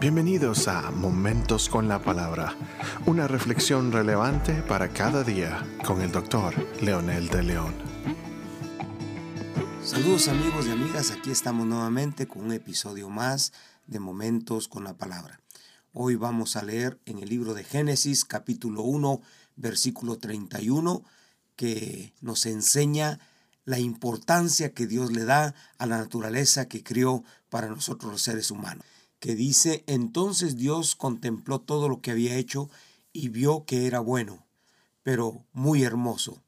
Bienvenidos a Momentos con la Palabra, una reflexión relevante para cada día con el doctor Leonel de León. Saludos amigos y amigas, aquí estamos nuevamente con un episodio más de Momentos con la Palabra. Hoy vamos a leer en el libro de Génesis capítulo 1 versículo 31 que nos enseña la importancia que Dios le da a la naturaleza que crió para nosotros los seres humanos que dice, entonces Dios contempló todo lo que había hecho y vio que era bueno, pero muy hermoso.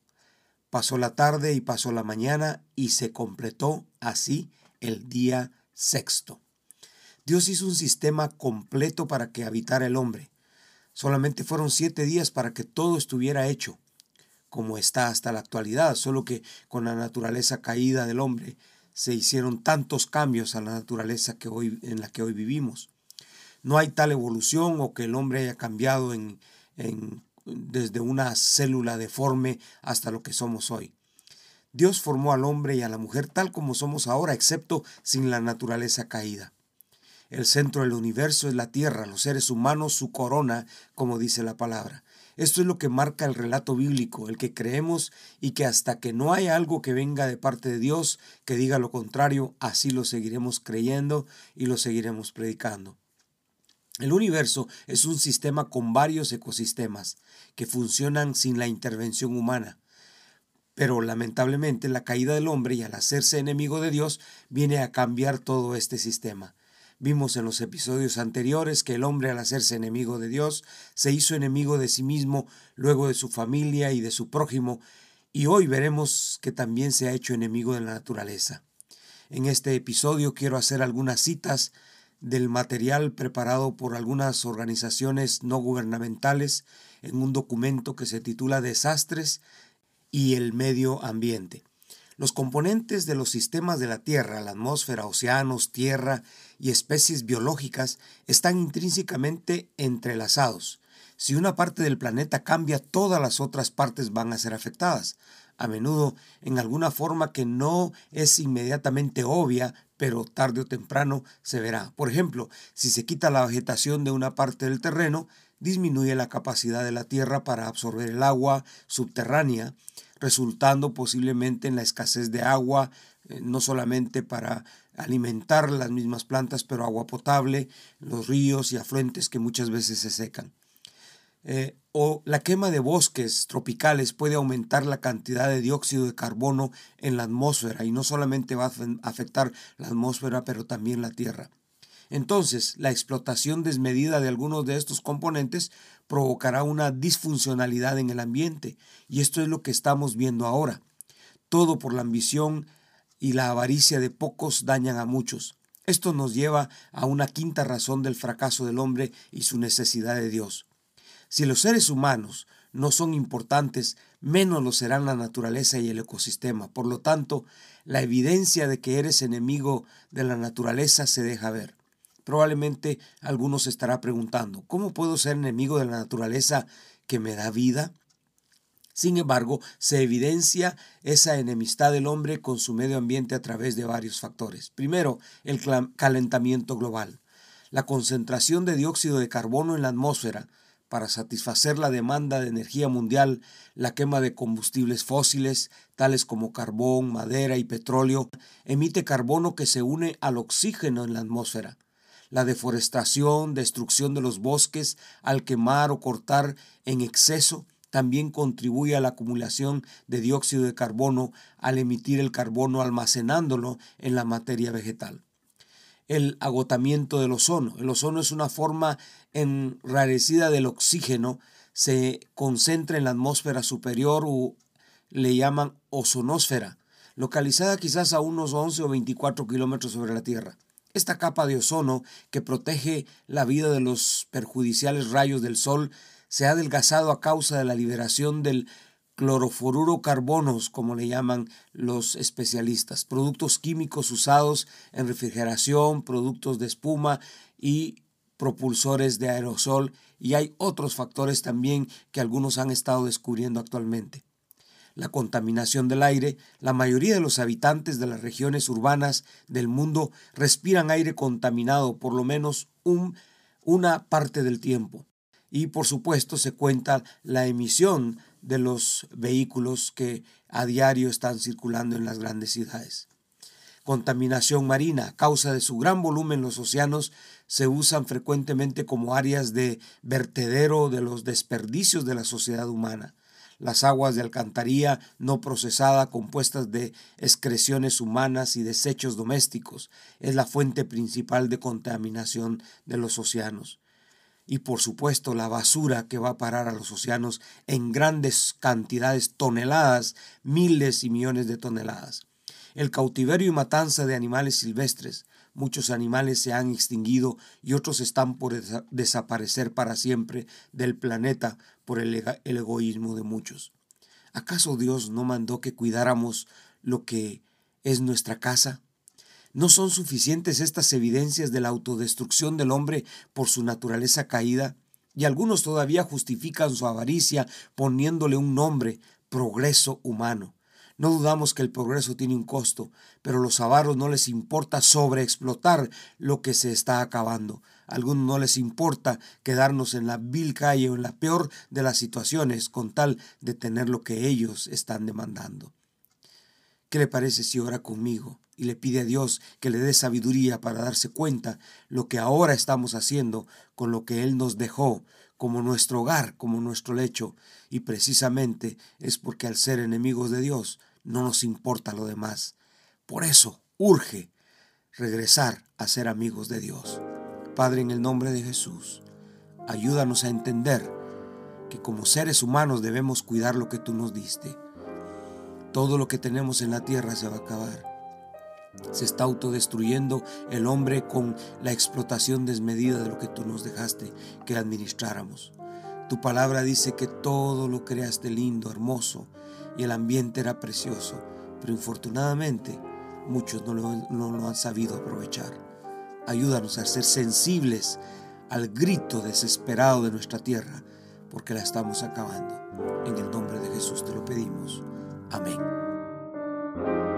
Pasó la tarde y pasó la mañana y se completó así el día sexto. Dios hizo un sistema completo para que habitara el hombre. Solamente fueron siete días para que todo estuviera hecho, como está hasta la actualidad, solo que con la naturaleza caída del hombre se hicieron tantos cambios a la naturaleza que hoy, en la que hoy vivimos. No hay tal evolución o que el hombre haya cambiado en, desde una célula deforme hasta lo que somos hoy. Dios formó al hombre y a la mujer tal como somos ahora, excepto sin la naturaleza caída. El centro del universo es la tierra, los seres humanos su corona, como dice la palabra. Esto es lo que marca el relato bíblico, el que creemos y que hasta que no haya algo que venga de parte de Dios que diga lo contrario, así lo seguiremos creyendo y lo seguiremos predicando. El universo es un sistema con varios ecosistemas que funcionan sin la intervención humana. Pero lamentablemente la caída del hombre y al hacerse enemigo de Dios viene a cambiar todo este sistema. Vimos en los episodios anteriores que el hombre al hacerse enemigo de Dios se hizo enemigo de sí mismo, luego de su familia y de su prójimo, y hoy veremos que también se ha hecho enemigo de la naturaleza. En este episodio quiero hacer algunas citas del material preparado por algunas organizaciones no gubernamentales en un documento que se titula Desastres y el medio ambiente. Los componentes de los sistemas de la Tierra, la atmósfera, océanos, tierra y especies biológicas están intrínsecamente entrelazados. Si una parte del planeta cambia, todas las otras partes van a ser afectadas, a menudo en alguna forma que no es inmediatamente obvia, pero tarde o temprano se verá. Por ejemplo, si se quita la vegetación de una parte del terreno, disminuye la capacidad de la Tierra para absorber el agua subterránea, resultando posiblemente en la escasez de agua, eh, no solamente para alimentar las mismas plantas, pero agua potable, los ríos y afluentes que muchas veces se secan. Eh, o la quema de bosques tropicales puede aumentar la cantidad de dióxido de carbono en la atmósfera y no solamente va a afectar la atmósfera, pero también la Tierra. Entonces, la explotación desmedida de algunos de estos componentes provocará una disfuncionalidad en el ambiente, y esto es lo que estamos viendo ahora. Todo por la ambición y la avaricia de pocos dañan a muchos. Esto nos lleva a una quinta razón del fracaso del hombre y su necesidad de Dios. Si los seres humanos no son importantes, menos lo serán la naturaleza y el ecosistema. Por lo tanto, la evidencia de que eres enemigo de la naturaleza se deja ver. Probablemente algunos estará preguntando, ¿cómo puedo ser enemigo de la naturaleza que me da vida? Sin embargo, se evidencia esa enemistad del hombre con su medio ambiente a través de varios factores. Primero, el calentamiento global. La concentración de dióxido de carbono en la atmósfera para satisfacer la demanda de energía mundial, la quema de combustibles fósiles, tales como carbón, madera y petróleo, emite carbono que se une al oxígeno en la atmósfera la deforestación, destrucción de los bosques al quemar o cortar en exceso, también contribuye a la acumulación de dióxido de carbono al emitir el carbono almacenándolo en la materia vegetal. El agotamiento del ozono. El ozono es una forma enrarecida del oxígeno, se concentra en la atmósfera superior o le llaman ozonosfera, localizada quizás a unos 11 o 24 kilómetros sobre la Tierra. Esta capa de ozono que protege la vida de los perjudiciales rayos del sol se ha adelgazado a causa de la liberación del clorofururo carbonos, como le llaman los especialistas, productos químicos usados en refrigeración, productos de espuma y propulsores de aerosol, y hay otros factores también que algunos han estado descubriendo actualmente la contaminación del aire, la mayoría de los habitantes de las regiones urbanas del mundo respiran aire contaminado por lo menos un una parte del tiempo. Y por supuesto se cuenta la emisión de los vehículos que a diario están circulando en las grandes ciudades. Contaminación marina, causa de su gran volumen los océanos se usan frecuentemente como áreas de vertedero de los desperdicios de la sociedad humana. Las aguas de alcantarilla no procesada compuestas de excreciones humanas y desechos domésticos es la fuente principal de contaminación de los océanos y por supuesto la basura que va a parar a los océanos en grandes cantidades, toneladas, miles y millones de toneladas. El cautiverio y matanza de animales silvestres. Muchos animales se han extinguido y otros están por desaparecer para siempre del planeta por el, egoísmo de muchos. ¿Acaso Dios no mandó que cuidáramos lo que es nuestra casa? ¿No son suficientes estas evidencias de la autodestrucción del hombre por su naturaleza caída? Y algunos todavía justifican su avaricia poniéndole un nombre, progreso humano. No dudamos que el progreso tiene un costo, pero a los avaros no les importa sobreexplotar lo que se está acabando. A algunos no les importa quedarnos en la vil calle o en la peor de las situaciones con tal de tener lo que ellos están demandando. ¿Qué le parece si ora conmigo y le pide a Dios que le dé sabiduría para darse cuenta lo que ahora estamos haciendo con lo que Él nos dejó como nuestro hogar, como nuestro lecho? Y precisamente es porque al ser enemigos de Dios no nos importa lo demás. Por eso urge regresar a ser amigos de Dios. Padre, en el nombre de Jesús, ayúdanos a entender que como seres humanos debemos cuidar lo que tú nos diste todo lo que tenemos en la tierra se va a acabar. Se está autodestruyendo el hombre con la explotación desmedida de lo que tú nos dejaste que administráramos. Tu palabra dice que todo lo creaste lindo, hermoso y el ambiente era precioso, pero infortunadamente muchos no lo, no lo han sabido aprovechar. Ayúdanos a ser sensibles al grito desesperado de nuestra tierra, porque la estamos acabando. En el nombre de Jesús te lo pedimos. Amén.